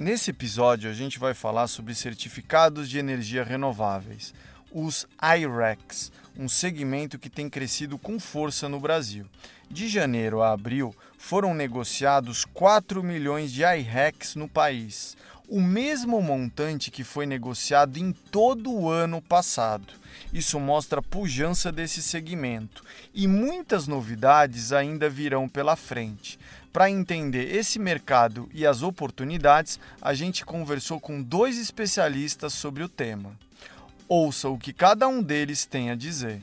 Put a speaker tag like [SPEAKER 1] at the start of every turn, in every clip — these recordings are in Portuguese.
[SPEAKER 1] Nesse episódio, a gente vai falar sobre certificados de energia renováveis, os IRECs, um segmento que tem crescido com força no Brasil. De janeiro a abril, foram negociados 4 milhões de IRECs no país, o mesmo montante que foi negociado em todo o ano passado. Isso mostra a pujança desse segmento e muitas novidades ainda virão pela frente. Para entender esse mercado e as oportunidades, a gente conversou com dois especialistas sobre o tema. Ouça o que cada um deles tem a dizer.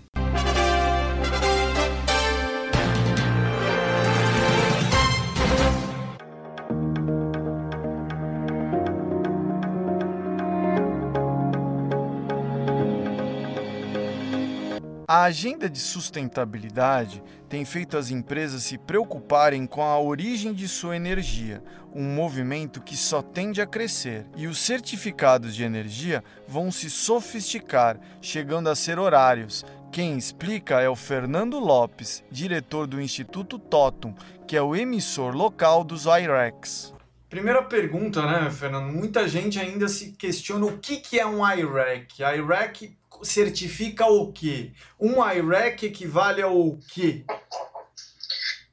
[SPEAKER 1] A agenda de sustentabilidade tem feito as empresas se preocuparem com a origem de sua energia, um movimento que só tende a crescer. E os certificados de energia vão se sofisticar, chegando a ser horários. Quem explica é o Fernando Lopes, diretor do Instituto Totum, que é o emissor local dos IREX. Primeira pergunta, né, Fernando? Muita gente ainda se questiona o que, é um IREC. IREC certifica o quê? Um IREC equivale ao quê?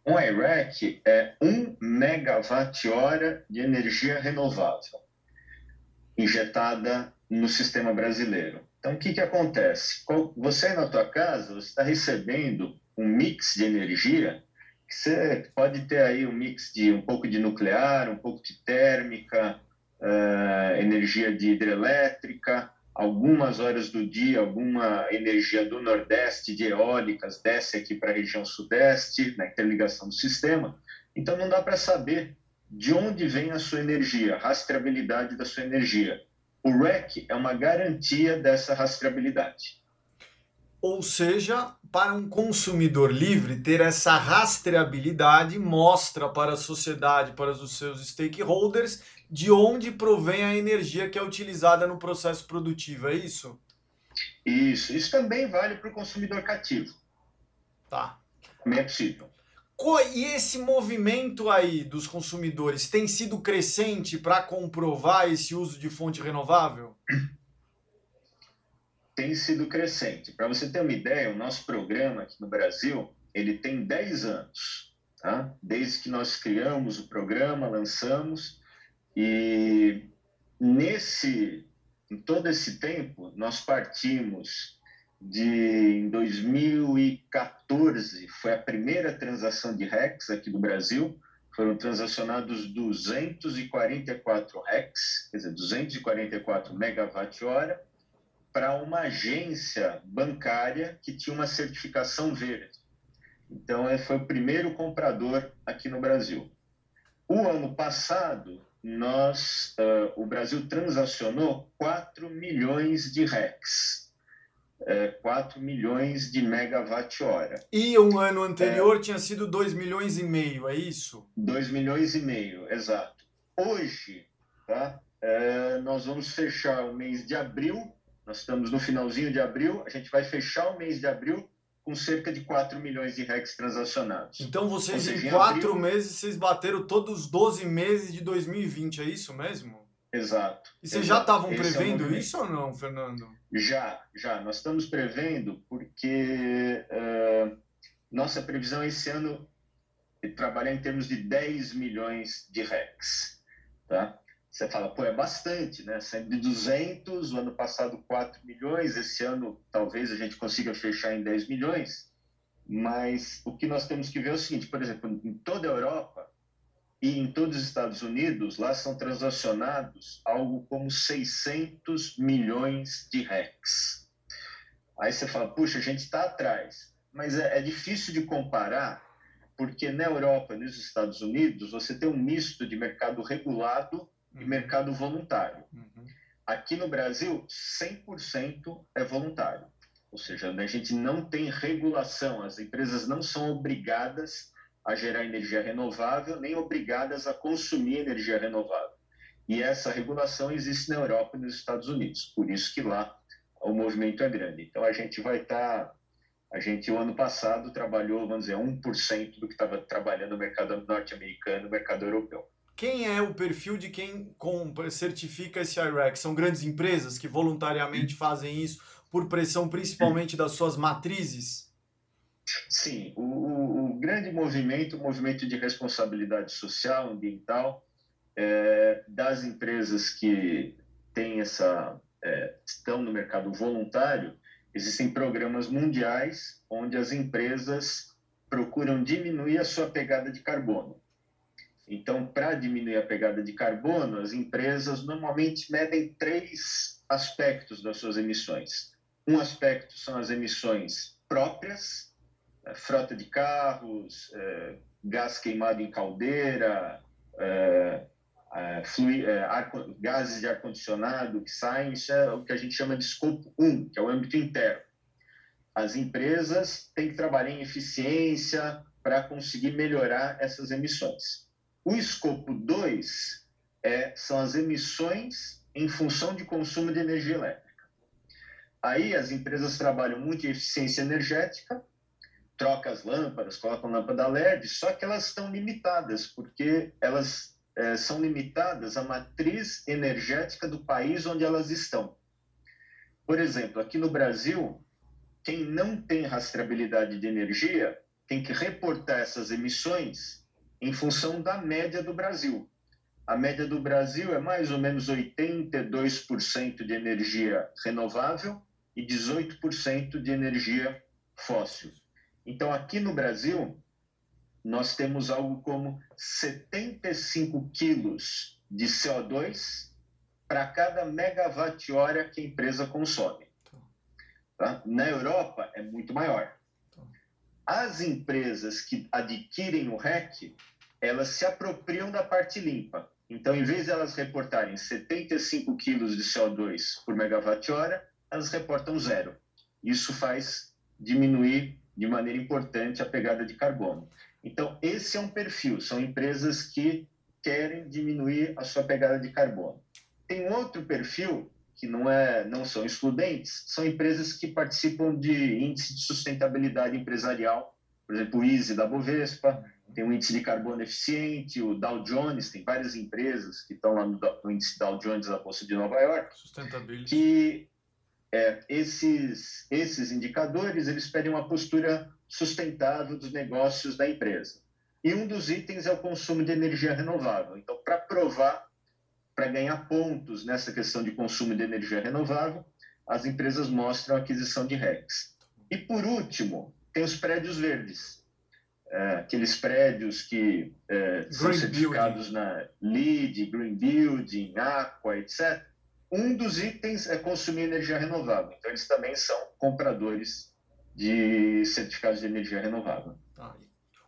[SPEAKER 2] Um IREC é 1 megawatt-hora de energia renovável injetada no sistema brasileiro. Então, o que, que acontece? Você na tua casa está recebendo um mix de energia que você pode ter aí um mix de um pouco de nuclear, um pouco de térmica, uh, energia de hidrelétrica, algumas horas do dia, alguma energia do Nordeste, de eólicas, desce aqui para a região Sudeste, na interligação do sistema. Então, não dá para saber de onde vem a sua energia, a rastreabilidade da sua energia. O REC é uma garantia dessa rastreabilidade.
[SPEAKER 1] Ou seja, para um consumidor livre, ter essa rastreabilidade mostra para a sociedade, para os seus stakeholders, de onde provém a energia que é utilizada no processo produtivo, é isso?
[SPEAKER 2] Isso. Isso também vale para o consumidor cativo.
[SPEAKER 1] Tá.
[SPEAKER 2] Também é possível.
[SPEAKER 1] E esse movimento aí dos consumidores tem sido crescente para comprovar esse uso de fonte renovável?
[SPEAKER 2] Tem sido crescente. Para você ter uma ideia, o nosso programa aqui no Brasil, ele tem 10 anos. Tá? Desde que nós criamos o programa, lançamos, e nesse, em todo esse tempo, nós partimos de em 2014 foi a primeira transação de REX aqui do Brasil. Foram transacionados 244 REX, quer dizer, 244 megawatt-hora, para uma agência bancária que tinha uma certificação verde. Então, foi o primeiro comprador aqui no Brasil. O ano passado, nós, uh, o Brasil transacionou 4 milhões de RECs, é, 4 milhões de megawatt-hora.
[SPEAKER 1] E um ano anterior é, tinha sido 2 milhões e meio, é isso?
[SPEAKER 2] 2 milhões e meio, exato. Hoje, tá, é, nós vamos fechar o mês de abril, nós estamos no finalzinho de abril, a gente vai fechar o mês de abril com cerca de 4 milhões de RECs transacionados.
[SPEAKER 1] Então vocês seja, em 4 abril... meses vocês bateram todos os 12 meses de 2020, é isso mesmo?
[SPEAKER 2] Exato.
[SPEAKER 1] E vocês já estavam é prevendo é isso ou não, Fernando?
[SPEAKER 2] Já, já. Nós estamos prevendo porque uh, nossa previsão esse ano é trabalhar em termos de 10 milhões de RECs. Tá? Você fala, pô, é bastante, né? Saindo de 200, o ano passado 4 milhões, esse ano talvez a gente consiga fechar em 10 milhões, mas o que nós temos que ver é o seguinte, por exemplo, em toda a Europa e em todos os Estados Unidos, lá são transacionados algo como 600 milhões de RECs. Aí você fala, puxa, a gente está atrás, mas é, é difícil de comparar, porque na Europa e nos Estados Unidos você tem um misto de mercado regulado e mercado voluntário. Uhum. Aqui no Brasil, 100% é voluntário. Ou seja, a gente não tem regulação, as empresas não são obrigadas a gerar energia renovável, nem obrigadas a consumir energia renovável. E essa regulação existe na Europa e nos Estados Unidos, por isso que lá o movimento é grande. Então a gente vai estar. Tá, a gente, o ano passado, trabalhou, vamos dizer, 1% do que estava trabalhando no mercado norte-americano, no mercado europeu.
[SPEAKER 1] Quem é o perfil de quem compra, certifica esse IREC? São grandes empresas que voluntariamente fazem isso por pressão principalmente das suas matrizes?
[SPEAKER 2] Sim, o, o grande movimento, o movimento de responsabilidade social, ambiental, é, das empresas que têm essa, é, estão no mercado voluntário, existem programas mundiais onde as empresas procuram diminuir a sua pegada de carbono. Então, para diminuir a pegada de carbono, as empresas normalmente medem três aspectos das suas emissões. Um aspecto são as emissões próprias, é, frota de carros, é, gás queimado em caldeira, é, ar, gases de ar-condicionado que saem, isso é o que a gente chama de escopo 1, que é o âmbito interno. As empresas têm que trabalhar em eficiência para conseguir melhorar essas emissões. O escopo 2 é, são as emissões em função de consumo de energia elétrica. Aí as empresas trabalham muito em eficiência energética, troca as lâmpadas, colocam lâmpada LED, só que elas estão limitadas, porque elas é, são limitadas à matriz energética do país onde elas estão. Por exemplo, aqui no Brasil, quem não tem rastreabilidade de energia tem que reportar essas emissões em função da média do Brasil. A média do Brasil é mais ou menos 82% de energia renovável e 18% de energia fóssil. Então, aqui no Brasil, nós temos algo como 75 quilos de CO2 para cada megawatt-hora que a empresa consome. Tá? Na Europa, é muito maior. As empresas que adquirem o REC, elas se apropriam da parte limpa. Então, em vez de elas reportarem 75 quilos de CO2 por megawatt-hora, elas reportam zero. Isso faz diminuir de maneira importante a pegada de carbono. Então, esse é um perfil, são empresas que querem diminuir a sua pegada de carbono. Tem outro perfil que não é não são excludentes, são empresas que participam de índice de sustentabilidade empresarial, por exemplo, o ISE da Bovespa, tem um índice de carbono eficiente, o Dow Jones, tem várias empresas que estão lá no, no índice Dow Jones da Bolsa de Nova York, que é, esses, esses indicadores eles pedem uma postura sustentável dos negócios da empresa. E um dos itens é o consumo de energia renovável. Então, para provar, para ganhar pontos nessa questão de consumo de energia renovável, as empresas mostram a aquisição de RECs. E, por último, tem os prédios verdes. É, aqueles prédios que é, são certificados building. na LEED, Green Building, Aqua, etc um dos itens é consumir energia renovável. Então, eles também são compradores de certificados de energia renovável.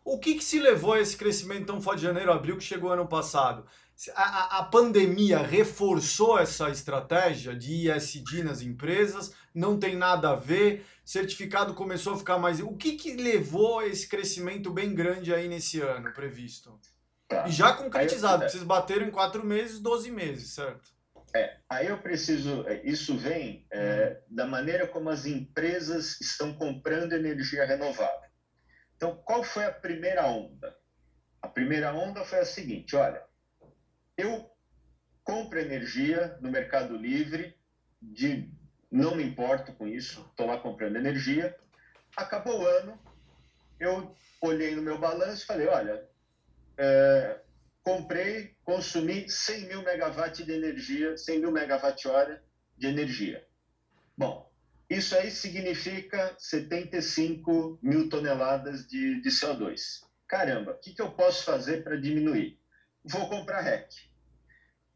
[SPEAKER 1] O que, que se levou a esse crescimento tão forte de janeiro, abril, que chegou ano passado? A, a, a, pandemia reforçou essa estratégia de ISD nas empresas? Não tem nada a ver? Certificado começou a ficar mais. O que, que levou a esse crescimento bem grande aí nesse ano previsto? Tá. E já concretizado, eu... vocês bateram em quatro meses, 12 meses, certo?
[SPEAKER 2] É, aí eu preciso, é, isso vem é, uhum. da maneira como as empresas estão comprando energia renovável. Então, qual foi a primeira onda? A primeira onda foi a seguinte: olha, eu compro energia no Mercado Livre, de não me importo com isso, estou lá comprando energia. Acabou o ano, eu olhei no meu balanço e falei: olha, é, comprei, consumi 100 mil megawatts de energia, 100 mil megawatt-hora de energia. Bom, isso aí significa 75 mil toneladas de, de CO2. Caramba, o que, que eu posso fazer para diminuir? Vou comprar REC.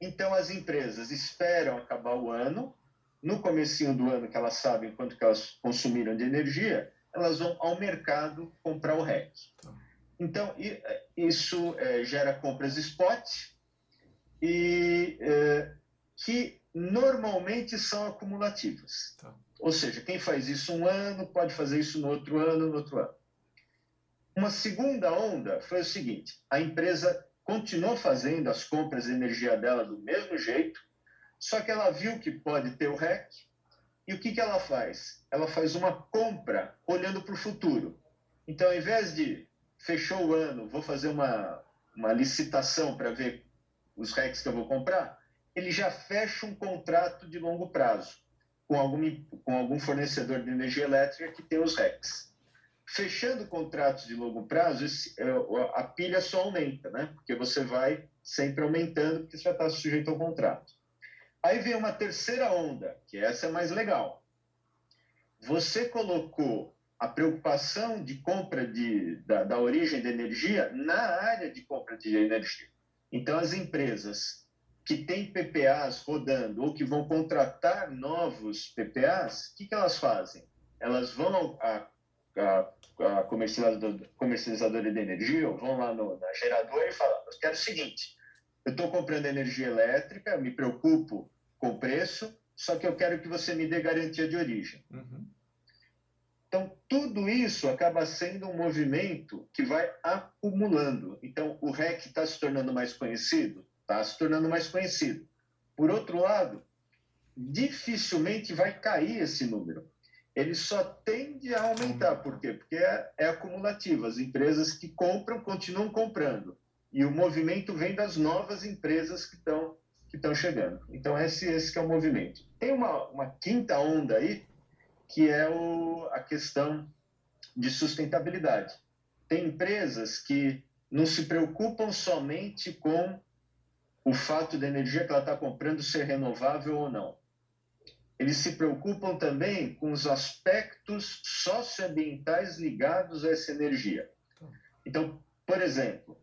[SPEAKER 2] Então, as empresas esperam acabar o ano, no comecinho do ano que elas sabem quanto que elas consumiram de energia, elas vão ao mercado comprar o REC. Tá. Então, isso é, gera compras spot, e, é, que normalmente são acumulativas. Tá. Ou seja, quem faz isso um ano pode fazer isso no outro ano, no outro ano. Uma segunda onda foi o seguinte: a empresa continuou fazendo as compras de energia dela do mesmo jeito, só que ela viu que pode ter o REC, e o que, que ela faz? Ela faz uma compra olhando para o futuro. Então, ao invés de fechou o ano, vou fazer uma, uma licitação para ver os RECs que eu vou comprar, ele já fecha um contrato de longo prazo com algum, com algum fornecedor de energia elétrica que tem os RECs. Fechando contratos de longo prazo, é, a pilha só aumenta, né? porque você vai sempre aumentando, porque você já está sujeito ao contrato. Aí vem uma terceira onda, que essa é mais legal. Você colocou a preocupação de compra de, da, da origem da energia na área de compra de energia. Então, as empresas que têm PPAs rodando ou que vão contratar novos PPAs, o que, que elas fazem? Elas vão a, a, a comercializadora, comercializadora de energia, ou vão lá no, na geradora e falam: Eu quero o seguinte, eu estou comprando energia elétrica, me preocupo com o preço, só que eu quero que você me dê garantia de origem. Uhum. Então, tudo isso acaba sendo um movimento que vai acumulando. Então, o REC está se tornando mais conhecido? Está se tornando mais conhecido. Por outro lado, dificilmente vai cair esse número. Ele só tende a aumentar. Por quê? Porque é, é acumulativo. As empresas que compram continuam comprando. E o movimento vem das novas empresas que estão que estão chegando. Então, esse, esse é o movimento. Tem uma, uma quinta onda aí, que é o, a questão de sustentabilidade. Tem empresas que não se preocupam somente com o fato da energia que ela está comprando ser renovável ou não. Eles se preocupam também com os aspectos socioambientais ligados a essa energia. Então, por exemplo,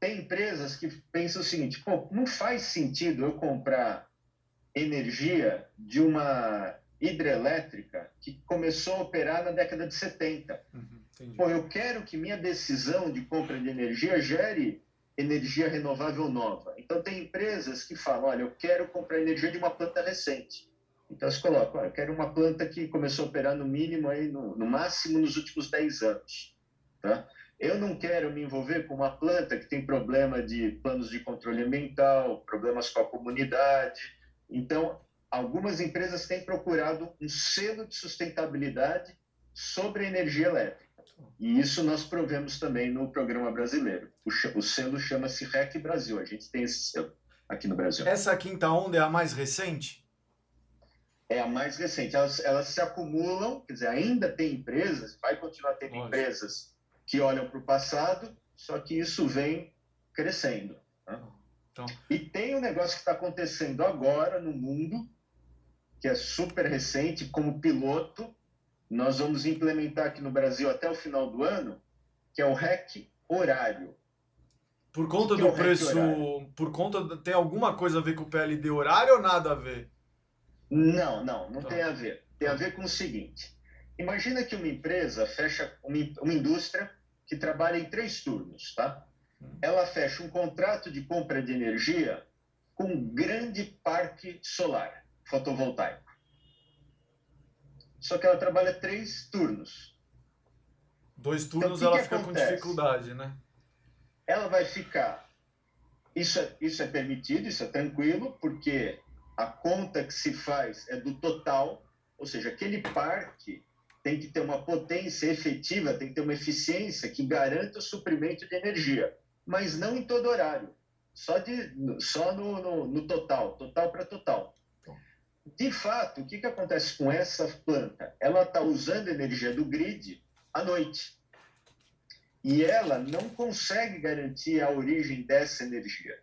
[SPEAKER 2] tem empresas que pensam o seguinte: pô, não faz sentido eu comprar energia de uma hidrelétrica que começou a operar na década de 70. Uhum, Pô, eu quero que minha decisão de compra de energia gere energia renovável nova. Então, tem empresas que falam: olha, eu quero comprar energia de uma planta recente. Então, colocam: olha, eu quero uma planta que começou a operar no mínimo, aí, no, no máximo, nos últimos 10 anos. Tá? Eu não quero me envolver com uma planta que tem problema de planos de controle ambiental, problemas com a comunidade. Então, algumas empresas têm procurado um selo de sustentabilidade sobre a energia elétrica. E isso nós provemos também no programa brasileiro. O, selo chama-se REC Brasil. A gente tem esse selo aqui no Brasil.
[SPEAKER 1] Essa quinta onda é a mais recente?
[SPEAKER 2] É a mais recente. Elas, elas se acumulam, quer dizer, ainda tem empresas, vai continuar tendo Olha. empresas que olham para o passado, só que isso vem crescendo. Né? Então... E tem um negócio que está acontecendo agora no mundo, que é super recente, como piloto, nós vamos implementar aqui no Brasil até o final do ano, que é o REC horário.
[SPEAKER 1] Por conta que do é preço, por conta tem alguma coisa a ver com o PLD horário ou nada a ver?
[SPEAKER 2] Não, não, não tá. tem a ver. Tem a ver com o seguinte: imagina que uma empresa fecha uma, uma indústria que trabalha em três turnos, tá? Hum. Ela fecha um contrato de compra de energia com um grande parque solar fotovoltaico. Só que ela trabalha três turnos.
[SPEAKER 1] Dois então, turnos então, ela fica acontece? com dificuldade, né?
[SPEAKER 2] Ela vai ficar. Isso é, isso é permitido, isso é tranquilo, porque a conta que se faz é do total, ou seja, aquele parque tem que ter uma potência efetiva, tem que ter uma eficiência que garanta o suprimento de energia, mas não em todo horário, só, de, só no, no, no total, total para total. De fato, o que, que acontece com essa planta? Ela está usando energia do grid à noite. E ela não consegue garantir a origem dessa energia.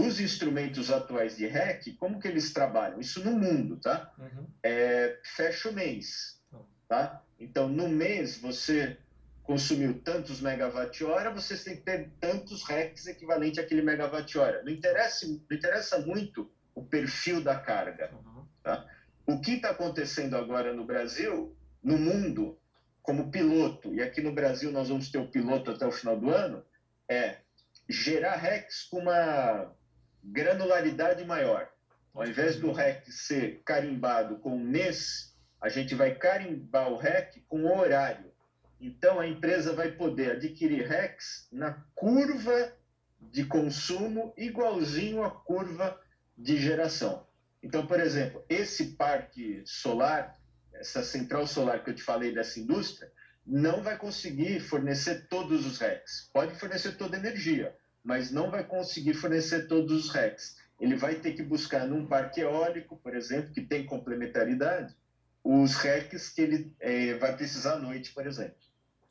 [SPEAKER 2] Os instrumentos atuais de REC, como que eles trabalham? Isso no mundo, tá? Uhum. É, fecha o mês, tá? Então, no mês, você consumiu tantos megawatt-hora, você tem que ter tantos RECs equivalente àquele megawatt-hora. Não interessa, não interessa muito o perfil da carga. Uhum. Tá? O que está acontecendo agora no Brasil, no mundo, como piloto, e aqui no Brasil nós vamos ter o piloto até o final do ano, é gerar RECs com uma, granularidade maior. Ao invés do REC ser carimbado com mês, a gente vai carimbar o REC com horário. Então, a empresa vai poder adquirir RECs na curva de consumo igualzinho à curva de geração. Então, por exemplo, esse parque solar, essa central solar que eu te falei dessa indústria, não vai conseguir fornecer todos os RECs. Pode fornecer toda a energia, mas não vai conseguir fornecer todos os RECs. Ele vai ter que buscar num parque eólico, por exemplo, que tem complementaridade, os RECs que ele é, vai precisar à noite, por exemplo.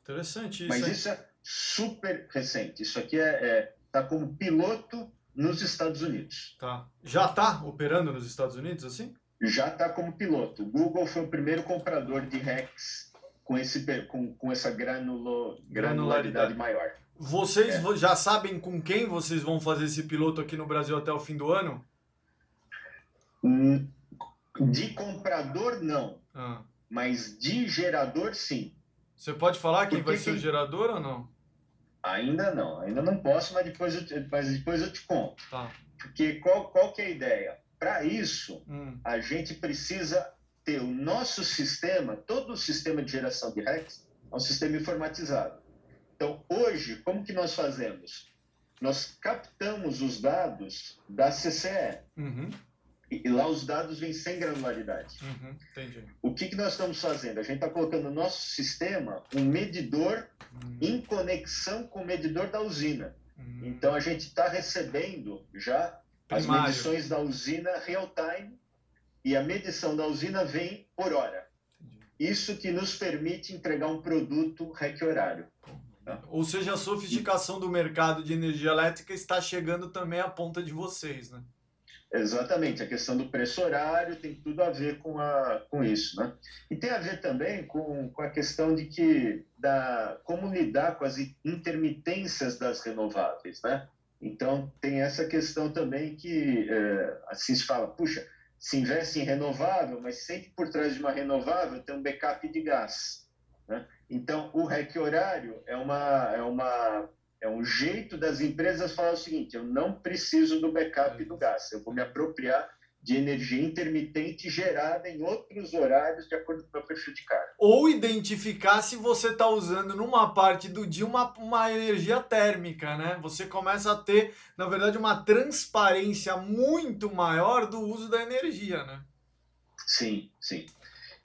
[SPEAKER 1] Interessante isso.
[SPEAKER 2] Mas hein? isso é super recente. Isso aqui é, é tá como piloto nos Estados Unidos.
[SPEAKER 1] Tá. Já está operando nos Estados Unidos assim?
[SPEAKER 2] Já está como piloto. O Google foi o primeiro comprador de RECs com, esse, com, com essa granulo, granularidade, granularidade maior.
[SPEAKER 1] Vocês é. já sabem com quem vocês vão fazer esse piloto aqui no Brasil até o fim do ano?
[SPEAKER 2] Hum, de comprador, não. Ah. Mas de gerador, sim.
[SPEAKER 1] Você pode falar quem Porque vai ser o gerador ou não?
[SPEAKER 2] Ainda não, ainda não posso, mas depois eu te, mas depois eu te conto. Tá. Porque qual, qual que é a ideia? Para isso, hum. a gente precisa ter o nosso sistema, todo o sistema de geração de RECs, é um sistema informatizado. Então, hoje, como que nós fazemos? Nós captamos os dados da CCE. Uhum. E, lá os dados vêm sem granularidade. Uhum, o que, que nós estamos fazendo? A gente está colocando no nosso sistema um medidor uhum. em conexão com o medidor da usina. Uhum. Então a gente está recebendo já Primário. as medições da usina real time e a medição da usina vem por hora. Isso que nos permite entregar um produto REC horário.
[SPEAKER 1] Tá? Ou seja, a sofisticação do mercado de energia elétrica está chegando também à ponta de vocês, né?
[SPEAKER 2] Exatamente, a questão do preço horário tem tudo a ver com, a, com isso, né? E tem a ver também com, com a questão de que da como lidar com as intermitências das renováveis, né? Então tem essa questão também que é, assim se fala, puxa, se investe em renovável, mas sempre por trás de uma renovável tem um backup de gás, né? Então o REC horário é uma é uma é um jeito das empresas falar o seguinte: eu não preciso do backup do gás, eu vou me apropriar de energia intermitente gerada em outros horários de acordo com o perfil de carga.
[SPEAKER 1] Ou identificar se você está usando numa parte do dia uma, uma energia térmica, né? Você começa a ter, na verdade, uma transparência muito maior do uso da energia, né?
[SPEAKER 2] Sim, sim.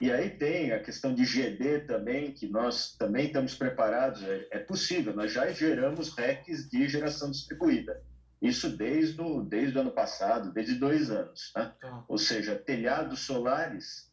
[SPEAKER 2] E aí tem a questão de GD também, que nós também estamos preparados, é, é possível, nós já geramos RECs de geração distribuída. Isso desde o, desde o ano passado, desde dois anos. Tá? Tá. Ou seja, telhados solares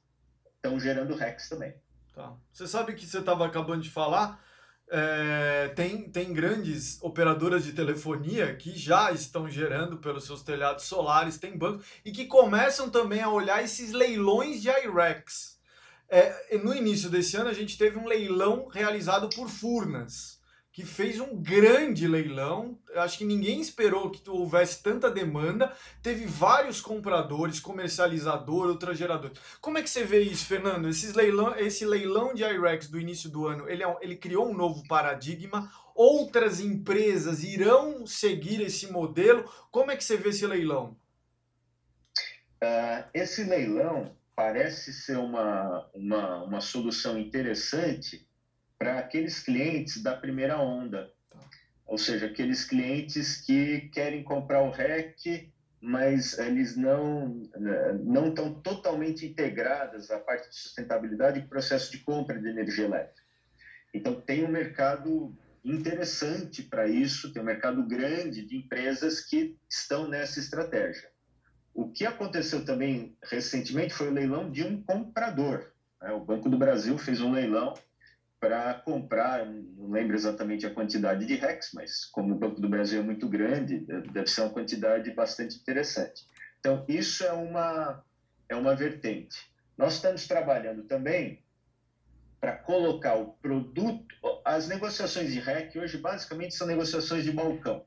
[SPEAKER 2] estão gerando RECs também.
[SPEAKER 1] Tá. Você sabe que você estava acabando de falar, é, tem, tem grandes operadoras de telefonia que já estão gerando pelos seus telhados solares, tem bancos, e que começam também a olhar esses leilões de IREX. É, no início desse ano, a gente teve um leilão realizado por Furnas, que fez um grande leilão. Acho que ninguém esperou que houvesse tanta demanda. Teve vários compradores, comercializador, ultragerador. Como é que você vê isso, Fernando? Esses leilão, esse leilão de IREX do início do ano, ele, é ele criou um novo paradigma. Outras empresas irão seguir esse modelo. Como é que você vê esse leilão?
[SPEAKER 2] Uh, esse leilão parece ser uma, uma, uma solução interessante para aqueles clientes da primeira onda. Ou seja, aqueles clientes que querem comprar o REC, mas eles não não estão totalmente integradas à parte de sustentabilidade e processo de compra de energia elétrica. Então, tem um mercado interessante para isso, tem um mercado grande de empresas que estão nessa estratégia. O que aconteceu também recentemente foi o leilão de um comprador. Né? O Banco do Brasil fez um leilão para comprar, não lembro exatamente a quantidade de REX, mas como o Banco do Brasil é muito grande, deve ser uma quantidade bastante interessante. Então, isso é uma, é uma vertente. Nós estamos trabalhando também para colocar o produto. As negociações de REC hoje basicamente são negociações de balcão.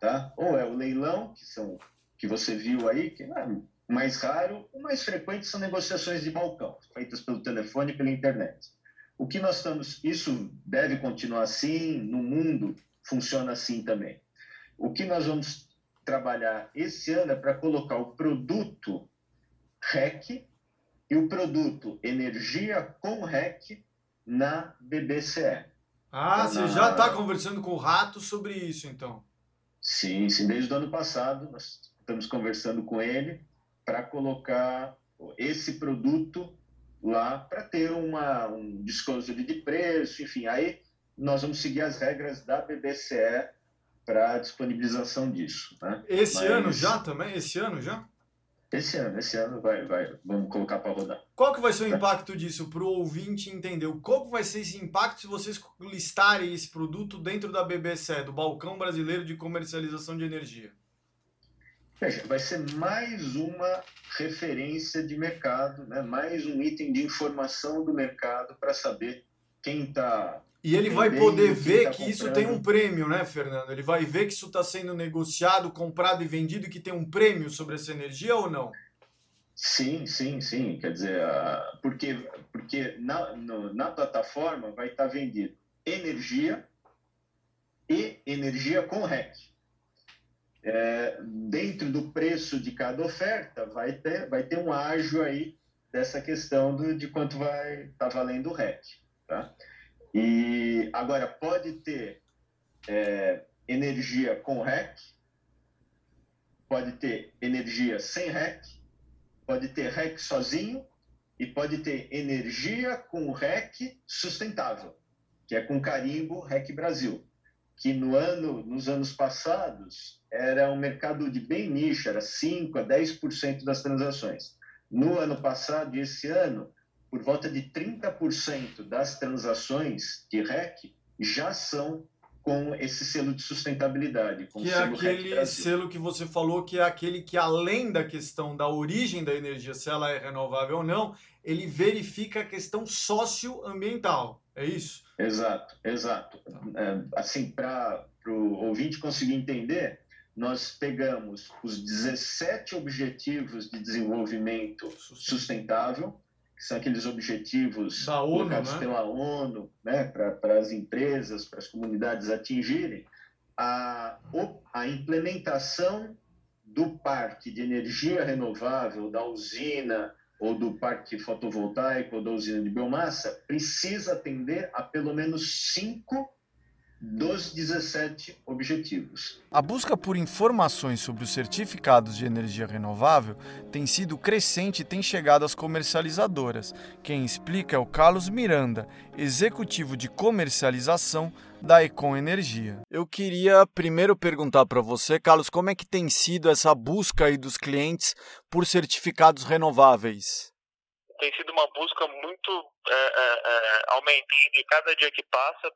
[SPEAKER 2] Tá? Ou é o leilão, que são que você viu aí, que é mais raro, o mais frequente são negociações de balcão, feitas pelo telefone e pela internet. O que nós estamos, isso deve continuar assim, no mundo funciona assim também. O que nós vamos trabalhar esse ano é para colocar o produto REC e o produto energia com REC na BBCE.
[SPEAKER 1] Ah, você já está conversando com o Rato sobre isso, então?
[SPEAKER 2] Sim, sim. Desde o ano passado, nós estamos conversando com ele para colocar esse produto lá para ter uma, um desconto de preço, enfim. Aí nós vamos seguir as regras da BBCE para disponibilização disso. Né?
[SPEAKER 1] Esse Mas... ano já também? Esse ano já?
[SPEAKER 2] Esse ano, esse ano vai, vai, vamos colocar para rodar.
[SPEAKER 1] Qual que vai ser o impacto disso para o ouvinte entender? Qual que vai ser esse impacto se vocês listarem esse produto dentro da BBCE, do Balcão Brasileiro de Comercialização de Energia?
[SPEAKER 2] Veja, vai ser mais uma referência de mercado, né? mais um item de informação do mercado para saber quem está
[SPEAKER 1] e ele vai poder ver tá que isso tem um prêmio, né, Fernando? Ele vai ver que isso está sendo negociado, comprado e vendido, que tem um prêmio sobre essa energia ou não?
[SPEAKER 2] Sim, sim, sim. Quer dizer, porque, porque na, no, na plataforma vai estar tá vendido energia e energia com REC. É, dentro do preço de cada oferta vai ter, vai ter um ágio aí dessa questão do, de quanto vai estar tá valendo o REC. Tá? E agora pode ter é, energia com REC, pode ter energia sem REC, pode ter REC sozinho e pode ter energia com REC sustentável, que é com carimbo REC Brasil, que no ano, nos anos passados era um mercado de bem nicho, era 5 a 10% das transações. No ano passado e esse ano, por volta de 30% das transações de REC já são com esse selo de sustentabilidade.
[SPEAKER 1] que é aquele selo que você falou que é aquele que, além da questão da origem da energia, se ela é renovável ou não, ele verifica a questão socioambiental. É isso?
[SPEAKER 2] Exato, exato. Tá. É, assim, para o ouvinte conseguir entender, nós pegamos os 17 objetivos de desenvolvimento sustentável que são aqueles objetivos
[SPEAKER 1] da ONU, colocados
[SPEAKER 2] né? pela ONU né, para as empresas, para as comunidades atingirem, a, a implementação do parque de energia renovável, da usina ou do parque fotovoltaico ou da usina de biomassa, precisa atender a pelo menos cinco dos 17 objetivos.
[SPEAKER 1] A busca por informações sobre os certificados de energia renovável tem sido crescente e tem chegado às comercializadoras. Quem explica é o Carlos Miranda, executivo de comercialização da Econ Energia. Eu queria primeiro perguntar para você, Carlos, como é que tem sido essa busca aí dos clientes por certificados renováveis?
[SPEAKER 3] Tem sido uma busca muito é, é, é, aumentando e cada dia que passa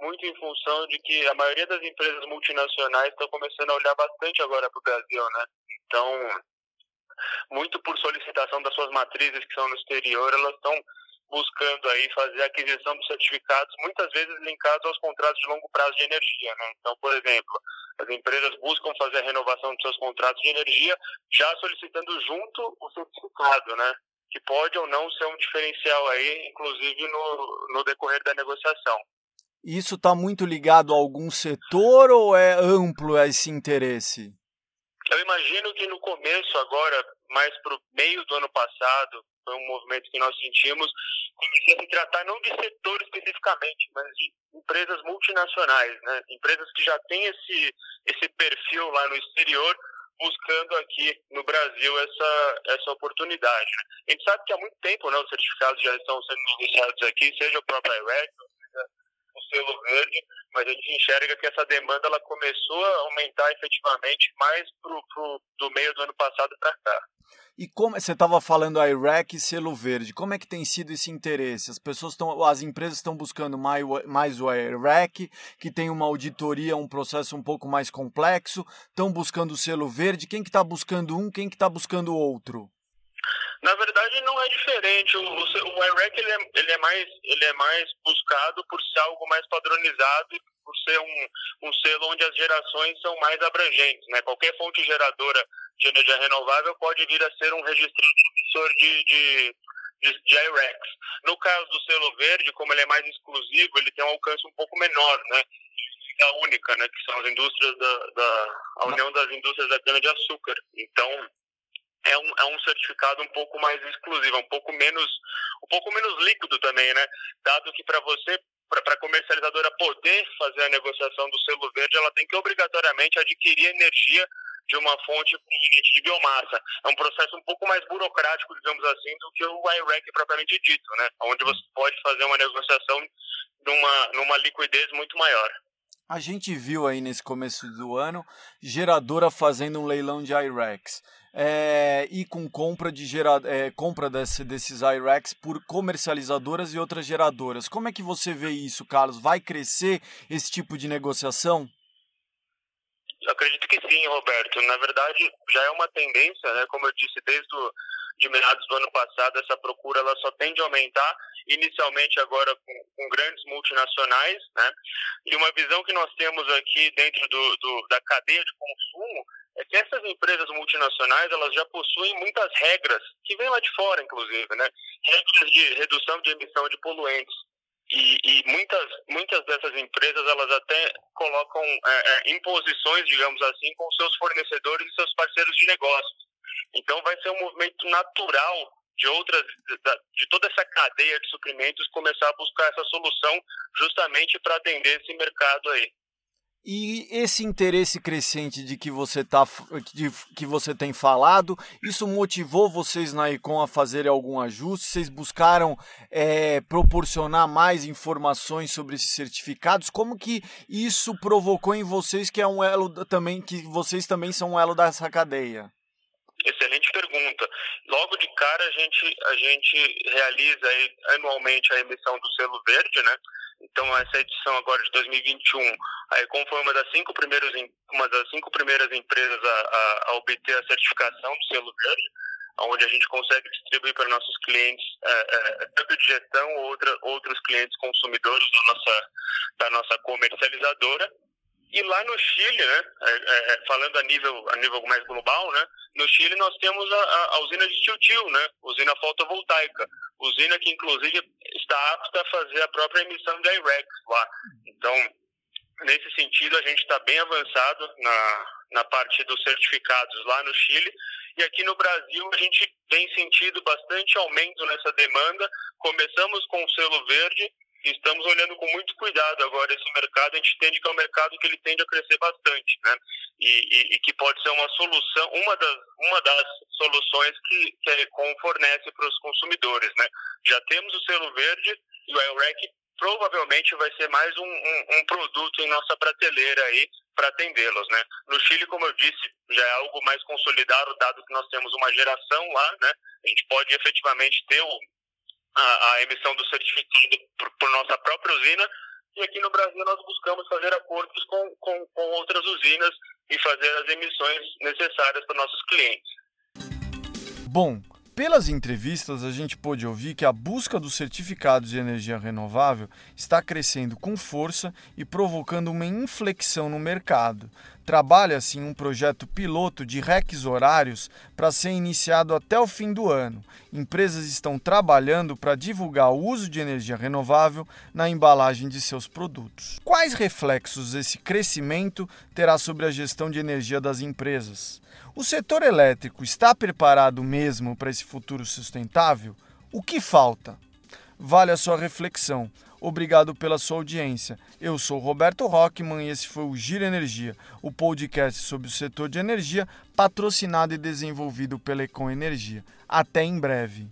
[SPEAKER 3] muito em função de que a maioria das empresas multinacionais estão começando a olhar bastante agora para o Brasil, né? Então, muito por solicitação das suas matrizes que são no exterior, elas estão buscando aí fazer a aquisição de certificados, muitas vezes linkados aos contratos de longo prazo de energia, né? Então, por exemplo, as empresas buscam fazer a renovação de seus contratos de energia já solicitando junto o certificado, né? Que pode ou não ser um diferencial aí, inclusive no, no decorrer da negociação.
[SPEAKER 1] Isso está muito ligado a algum setor ou é amplo esse interesse?
[SPEAKER 3] Eu imagino que no começo, agora, mais para o meio do ano passado, foi um movimento que nós sentimos, comecei a se tratar não de setor especificamente, mas de empresas multinacionais, né? empresas que já têm esse, esse perfil lá no exterior, buscando aqui no Brasil essa, essa oportunidade. Né? A gente sabe que há muito tempo né, os certificados já estão sendo negociados aqui, seja o próprio IREC, selo verde, mas a gente enxerga que essa demanda ela começou a aumentar efetivamente mais pro, pro, do meio do ano passado para cá.
[SPEAKER 1] E como você estava falando a e selo verde, como é que tem sido esse interesse? As pessoas estão, as empresas estão buscando mais, mais o Iraq, que tem uma auditoria, um processo um pouco mais complexo, estão buscando o selo verde. Quem que está buscando um, quem que está buscando outro?
[SPEAKER 3] Na verdade, não é diferente. O, o, o IREC ele é, ele, é mais, ele é mais buscado por ser algo mais padronizado e por ser um, um selo onde as gerações são mais abrangentes. Né? Qualquer fonte geradora de energia renovável pode vir a ser um registrante emissor de, de, de, de IREX. No caso do selo verde, como ele é mais exclusivo, ele tem um alcance um pouco menor. Né? da Única, né, que são as indústrias da, da a União das Indústrias da Cana-de-Açúcar. Então, é um, é um certificado um pouco mais exclusivo, um pouco menos um pouco menos líquido também, né? Dado que para você para a comercializadora poder fazer a negociação do selo verde, ela tem que obrigatoriamente adquirir energia de uma fonte proveniente de biomassa. É um processo um pouco mais burocrático, digamos assim, do que o IREC propriamente dito, né? Onde você pode fazer uma negociação numa, numa liquidez muito maior.
[SPEAKER 1] A gente viu aí nesse começo do ano geradora fazendo um leilão de IREX é, e com compra, de gera, é, compra desse, desses IREX por comercializadoras e outras geradoras. Como é que você vê isso, Carlos? Vai crescer esse tipo de negociação?
[SPEAKER 3] Eu acredito que sim, Roberto. Na verdade, já é uma tendência, né? Como eu disse, desde o, de meados do ano passado, essa procura ela só tende a aumentar, inicialmente agora com, com grandes multinacionais, né? E uma visão que nós temos aqui dentro do, do, da cadeia de consumo é que essas empresas multinacionais elas já possuem muitas regras que vêm lá de fora, inclusive, né? Regras de redução de emissão de poluentes. E, e, muitas, muitas dessas empresas elas até colocam é, é, imposições, digamos assim, com seus fornecedores e seus parceiros de negócios. Então vai ser um movimento natural de outras, de toda essa cadeia de suprimentos começar a buscar essa solução justamente para atender esse mercado aí.
[SPEAKER 1] E esse interesse crescente de que você, tá, de, que você tem falado, isso motivou vocês na Econ a fazerem algum ajuste? Vocês buscaram é, proporcionar mais informações sobre esses certificados? Como que isso provocou em vocês que é um elo também, que vocês também são um elo dessa cadeia?
[SPEAKER 3] Excelente pergunta. Logo de cara a gente a gente realiza aí, anualmente a emissão do selo verde, né? Então essa edição agora de 2021, a Econ foi uma das cinco primeiras uma das cinco primeiras empresas a, a, a obter a certificação do selo verde, onde a gente consegue distribuir para nossos clientes é, é, tanto de gestão ou outra, outros clientes consumidores da nossa da nossa comercializadora. E lá no Chile, né, é, é, é, falando a nível, a nível mais global, né, no Chile nós temos a, a usina de Tiltil, né, usina fotovoltaica, usina que inclusive está apta a fazer a própria emissão de IREX lá. Então, nesse sentido, a gente está bem avançado na, na parte dos certificados lá no Chile. E aqui no Brasil, a gente tem sentido bastante aumento nessa demanda. Começamos com o selo verde estamos olhando com muito cuidado agora esse mercado. A gente entende que é um mercado que ele tende a crescer bastante, né? E, e, e que pode ser uma solução, uma das, uma das soluções que, que a Econ fornece para os consumidores, né? Já temos o selo verde e o IREC provavelmente vai ser mais um, um, um produto em nossa prateleira aí para atendê-los, né? No Chile, como eu disse, já é algo mais consolidado, dado que nós temos uma geração lá, né? A gente pode efetivamente ter o, a, a emissão do certificado por, por, nossa própria usina. E aqui no Brasil nós buscamos fazer acordos com, com, com outras usinas e fazer as emissões necessárias para nossos clientes.
[SPEAKER 1] Bom, pelas entrevistas, a gente pôde ouvir que a busca dos certificados de energia renovável está crescendo com força e provocando uma inflexão no mercado. Trabalha-se em um projeto piloto de RECs horários para ser iniciado até o fim do ano. Empresas estão trabalhando para divulgar o uso de energia renovável na embalagem de seus produtos. Quais reflexos esse crescimento terá sobre a gestão de energia das empresas? O setor elétrico está preparado mesmo para esse futuro sustentável? O que falta? Vale a sua reflexão. Obrigado pela sua audiência. Eu sou Roberto Rockman e esse foi o Giro Energia, o podcast sobre o setor de energia, patrocinado e desenvolvido pela Econ Energia. Até em breve.